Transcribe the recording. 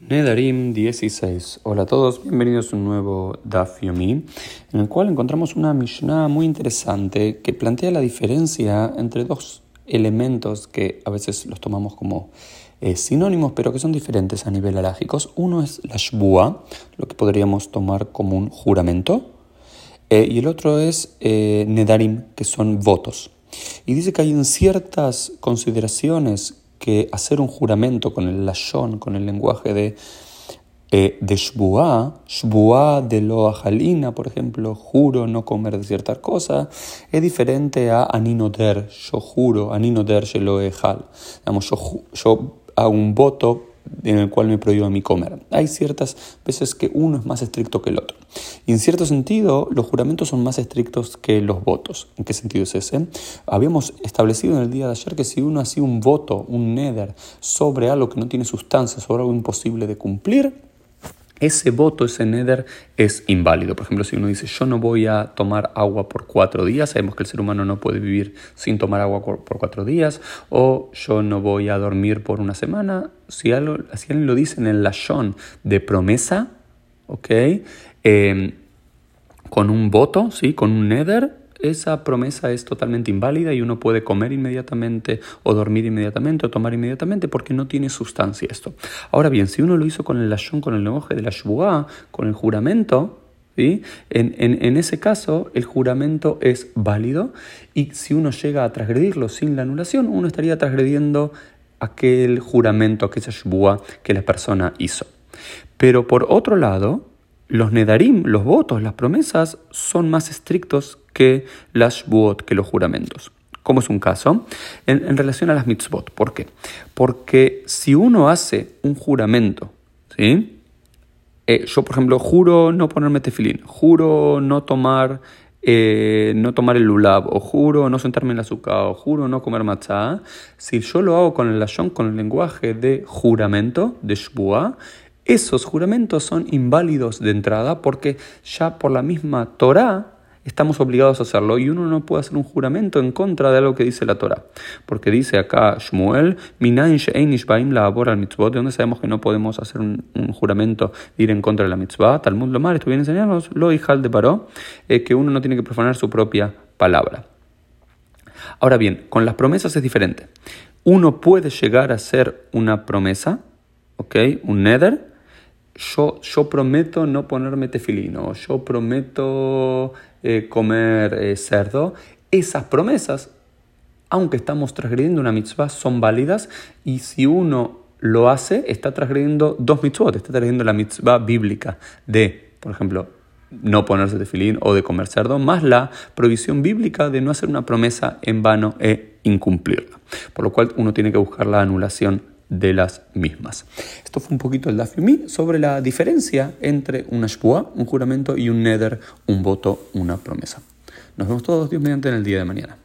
Nedarim 16. Hola a todos, bienvenidos a un nuevo Daf Yomi, en el cual encontramos una Mishnah muy interesante que plantea la diferencia entre dos elementos que a veces los tomamos como eh, sinónimos, pero que son diferentes a nivel alágicos. Uno es la Shbua, lo que podríamos tomar como un juramento, eh, y el otro es eh, Nedarim, que son votos. Y dice que hay ciertas consideraciones que hacer un juramento con el lashon, con el lenguaje de, eh, de shbuá, de lo ajalina, por ejemplo, juro no comer de cierta cosa, es diferente a aninoder, yo juro, aninoder lo ejal. Digamos, yo, yo hago un voto en el cual me prohíbo a mí comer. Hay ciertas veces que uno es más estricto que el otro. Y en cierto sentido, los juramentos son más estrictos que los votos. ¿En qué sentido es ese? Habíamos establecido en el día de ayer que si uno hacía un voto, un neder, sobre algo que no tiene sustancia, sobre algo imposible de cumplir, ese voto, ese neder, es inválido. Por ejemplo, si uno dice yo no voy a tomar agua por cuatro días, sabemos que el ser humano no puede vivir sin tomar agua por cuatro días, o yo no voy a dormir por una semana, si, alguien lo dice en el lashon de promesa. Eh, con un voto, ¿sí? Con un neder, esa promesa es totalmente inválida y uno puede comer inmediatamente o dormir inmediatamente o tomar inmediatamente porque no tiene sustancia esto. Ahora bien, si uno lo hizo con el lashon, con el lenguaje de la shbuá, con el juramento, ¿Sí? En, en, ese caso, el juramento es válido y si uno llega a transgredirlo sin la anulación, uno estaría transgrediendo aquel juramento, aquella shbuá que la persona hizo. Pero por otro lado, los nedarim, los votos, las promesas, son más estrictos que las shbuot, que los juramentos. ¿Cómo es un caso? En, relación a las mitzvot. ¿Por qué? Porque si uno hace un juramento, ¿sí? Eh, yo, por ejemplo, juro no ponerme tefilín, juro no tomar, eh, no tomar el lulab, o juro no sentarme en la azúcar, o juro no comer matzah. Si yo lo hago con el lashon, con el lenguaje de juramento, de shbuah, esos juramentos son inválidos de entrada porque ya por la misma Torah estamos obligados a hacerlo y uno no puede hacer un juramento en contra de algo que dice la Torah. Porque dice acá Shmuel, la mitzvot, de donde sabemos que no podemos hacer un, juramento de ir en contra de la mitzvah. Talmud Lomar, esto viene a enseñarnos, lo hijal de paró, eh, que uno no tiene que profanar su propia palabra. Ahora bien, con las promesas es diferente. Uno puede llegar a hacer una promesa, ¿ok? Un nether, yo, yo prometo no ponerme tefilino, yo prometo eh, comer eh, cerdo, esas promesas, aunque estamos transgrediendo una mitzvah, son válidas y si uno lo hace, está transgrediendo dos mitzvot, está transgrediendo la mitzvah bíblica de, por ejemplo, no ponerse tefilín o de comer cerdo, más la prohibición bíblica de no hacer una promesa en vano e incumplirla. Por lo cual uno tiene que buscar la anulación de las mismas. Esto fue un poquito el Dafyumi sobre la diferencia entre una shpua, un juramento, y un neder, un voto, una promesa. Nos vemos todos, Dios mediante, en el día de mañana.